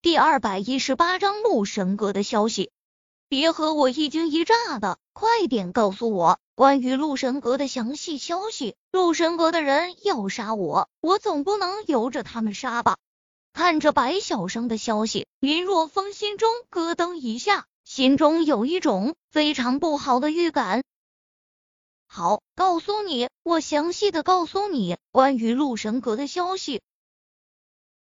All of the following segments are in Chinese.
第二百一十八章陆神阁的消息。别和我一惊一乍的，快点告诉我关于陆神阁的详细消息。陆神阁的人要杀我，我总不能由着他们杀吧？看着白小生的消息，林若风心中咯噔一下，心中有一种非常不好的预感。好，告诉你，我详细的告诉你关于陆神阁的消息。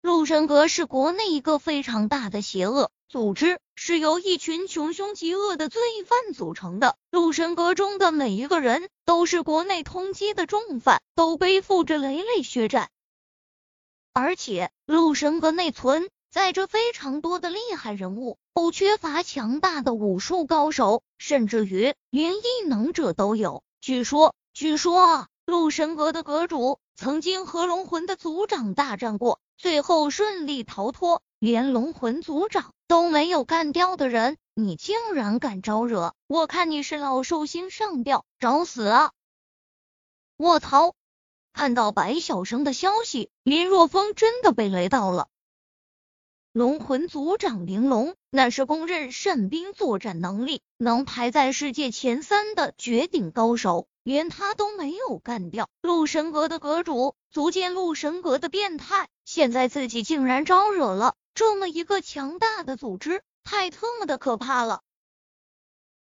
陆神阁是国内一个非常大的邪恶组织，是由一群穷凶极恶的罪犯组成的。陆神阁中的每一个人都是国内通缉的重犯，都背负着累累血债。而且，陆神阁内存在着非常多的厉害人物，不缺乏强大的武术高手，甚至于连异能者都有。据说，据说啊，陆神阁的阁主曾经和龙魂的族长大战过。最后顺利逃脱，连龙魂族长都没有干掉的人，你竟然敢招惹！我看你是老寿星上吊，找死啊！卧槽！看到白小生的消息，林若风真的被雷到了。龙魂族长玲珑，那是公认神兵作战能力能排在世界前三的绝顶高手。连他都没有干掉陆神阁的阁主，足见陆神阁的变态。现在自己竟然招惹了这么一个强大的组织，太特么的可怕了！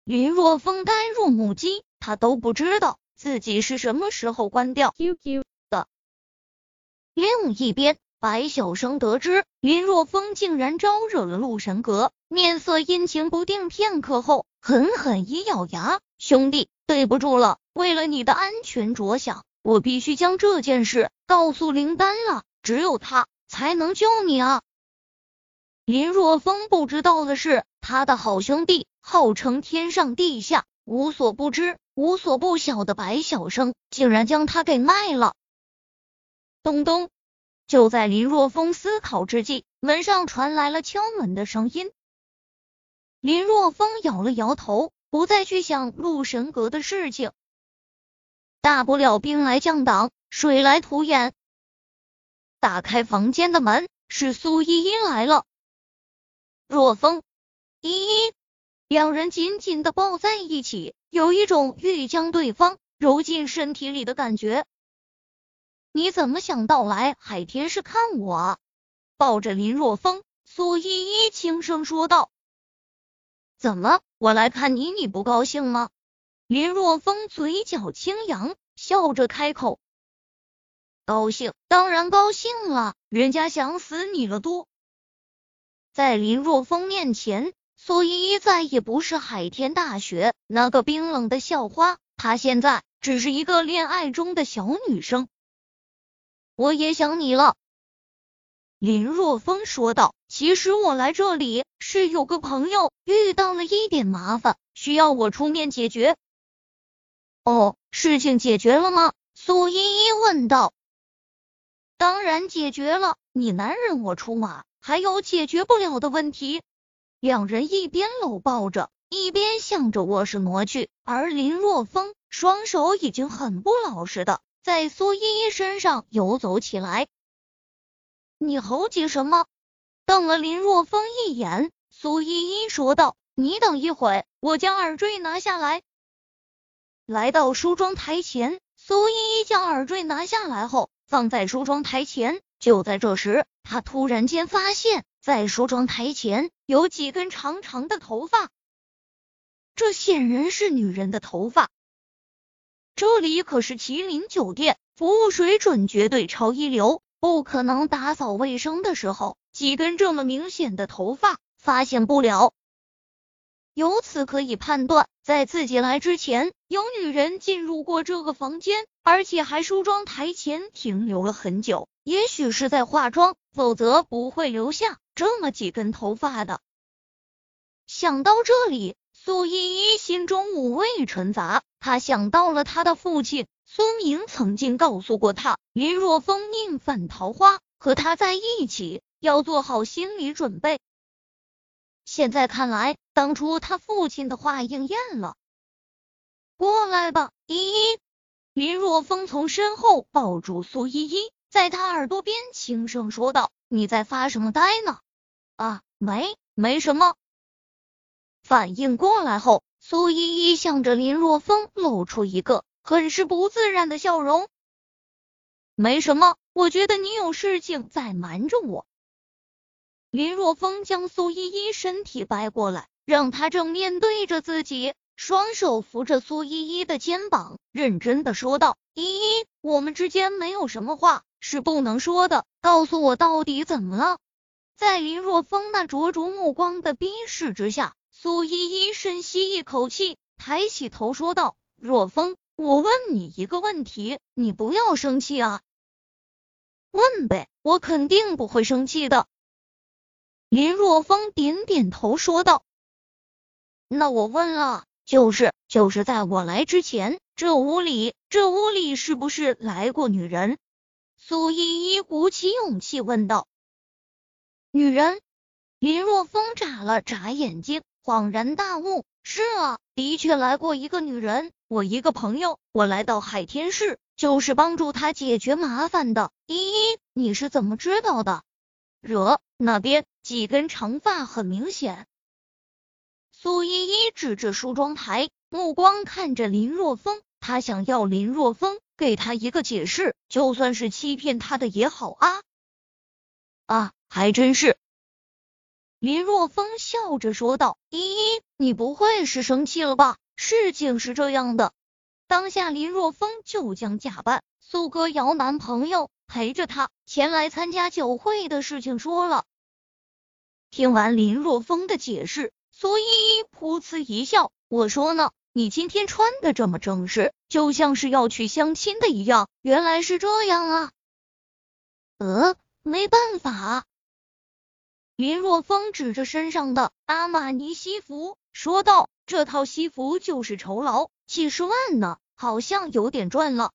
林若风呆若木鸡，他都不知道自己是什么时候关掉 QQ 的。另一边，白小生得知林若风竟然招惹了陆神阁，面色阴晴不定片刻后，狠狠一咬牙：“兄弟，对不住了。”为了你的安全着想，我必须将这件事告诉林丹了，只有他才能救你啊！林若风不知道的是，他的好兄弟，号称天上地下无所不知、无所不晓的白小生，竟然将他给卖了。咚咚！就在林若风思考之际，门上传来了敲门的声音。林若风摇了摇头，不再去想陆神阁的事情。大不了兵来将挡，水来土掩。打开房间的门，是苏依依来了。若风，依依，两人紧紧的抱在一起，有一种欲将对方揉进身体里的感觉。你怎么想到来海天市看我？抱着林若风，苏依依轻声说道：“怎么，我来看你，你不高兴吗？”林若风嘴角轻扬，笑着开口：“高兴，当然高兴了，人家想死你了都。”在林若风面前，苏依依再也不是海天大学那个冰冷的校花，她现在只是一个恋爱中的小女生。我也想你了，林若风说道：“其实我来这里是有个朋友遇到了一点麻烦，需要我出面解决。”哦，事情解决了吗？苏依依问道。当然解决了，你男人我出马，还有解决不了的问题。两人一边搂抱着，一边向着卧室挪去，而林若风双手已经很不老实的在苏依依身上游走起来。你猴急什么？瞪了林若风一眼，苏依依说道：“你等一会，我将耳坠拿下来。”来到梳妆台前，苏依依将耳坠拿下来后放在梳妆台前。就在这时，她突然间发现，在梳妆台前有几根长长的头发，这显然是女人的头发。这里可是麒麟酒店，服务水准绝对超一流，不可能打扫卫生的时候几根这么明显的头发发现不了。由此可以判断，在自己来之前，有女人进入过这个房间，而且还梳妆台前停留了很久。也许是在化妆，否则不会留下这么几根头发的。想到这里，苏依依心中五味陈杂。他想到了他的父亲苏明曾经告诉过他，林若风宁犯桃花，和他在一起要做好心理准备。现在看来，当初他父亲的话应验了。过来吧，依依。林若风从身后抱住苏依依，在她耳朵边轻声说道：“你在发什么呆呢？”啊，没，没什么。反应过来后，苏依依向着林若风露出一个很是不自然的笑容。没什么，我觉得你有事情在瞒着我。林若风将苏依依身体掰过来，让她正面对着自己，双手扶着苏依依的肩膀，认真的说道：“依依，我们之间没有什么话是不能说的，告诉我到底怎么了？”在林若风那灼灼目光的逼视之下。苏依依深吸一口气，抬起头说道：“若风，我问你一个问题，你不要生气啊。”“问呗，我肯定不会生气的。”林若风点点头说道。“那我问了，就是就是在我来之前，这屋里这屋里是不是来过女人？”苏依依鼓起勇气问道。“女人？”林若风眨了眨眼睛。恍然大悟，是啊，的确来过一个女人，我一个朋友。我来到海天市，就是帮助他解决麻烦的。依依，你是怎么知道的？惹那边几根长发很明显。苏依依指着梳妆台，目光看着林若风，她想要林若风给她一个解释，就算是欺骗她的也好啊。啊，还真是。林若风笑着说道：“依依，你不会是生气了吧？事情是这样的，当下林若风就将假扮苏歌瑶男朋友陪着他前来参加酒会的事情说了。”听完林若风的解释，苏依依噗呲一笑：“我说呢，你今天穿的这么正式，就像是要去相亲的一样。原来是这样啊。”呃，没办法。林若风指着身上的阿玛尼西服说道：“这套西服就是酬劳，几十万呢，好像有点赚了。”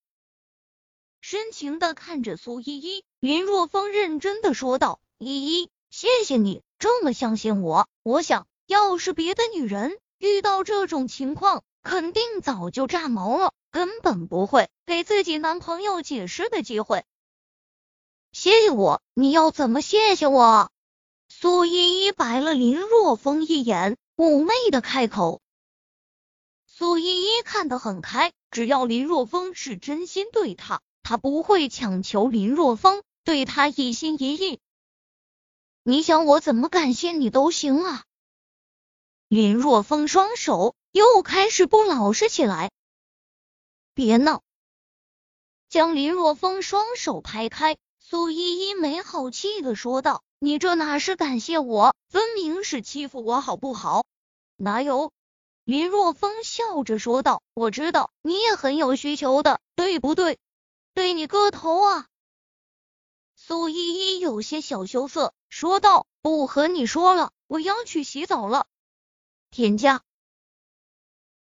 深情的看着苏依依，林若风认真的说道：“依依，谢谢你这么相信我。我想要是别的女人遇到这种情况，肯定早就炸毛了，根本不会给自己男朋友解释的机会。谢谢我，你要怎么谢谢我？”苏依依白了林若风一眼，妩媚的开口。苏依依看得很开，只要林若风是真心对她，她不会强求林若风对她一心一意。你想我怎么感谢你都行啊。林若风双手又开始不老实起来，别闹！将林若风双手拍开，苏依依没好气的说道。你这哪是感谢我，分明是欺负我，好不好？哪有？林若风笑着说道：“我知道你也很有需求的，对不对？对你个头啊！”苏依依有些小羞涩，说道：“不和你说了，我要去洗澡了。”田家。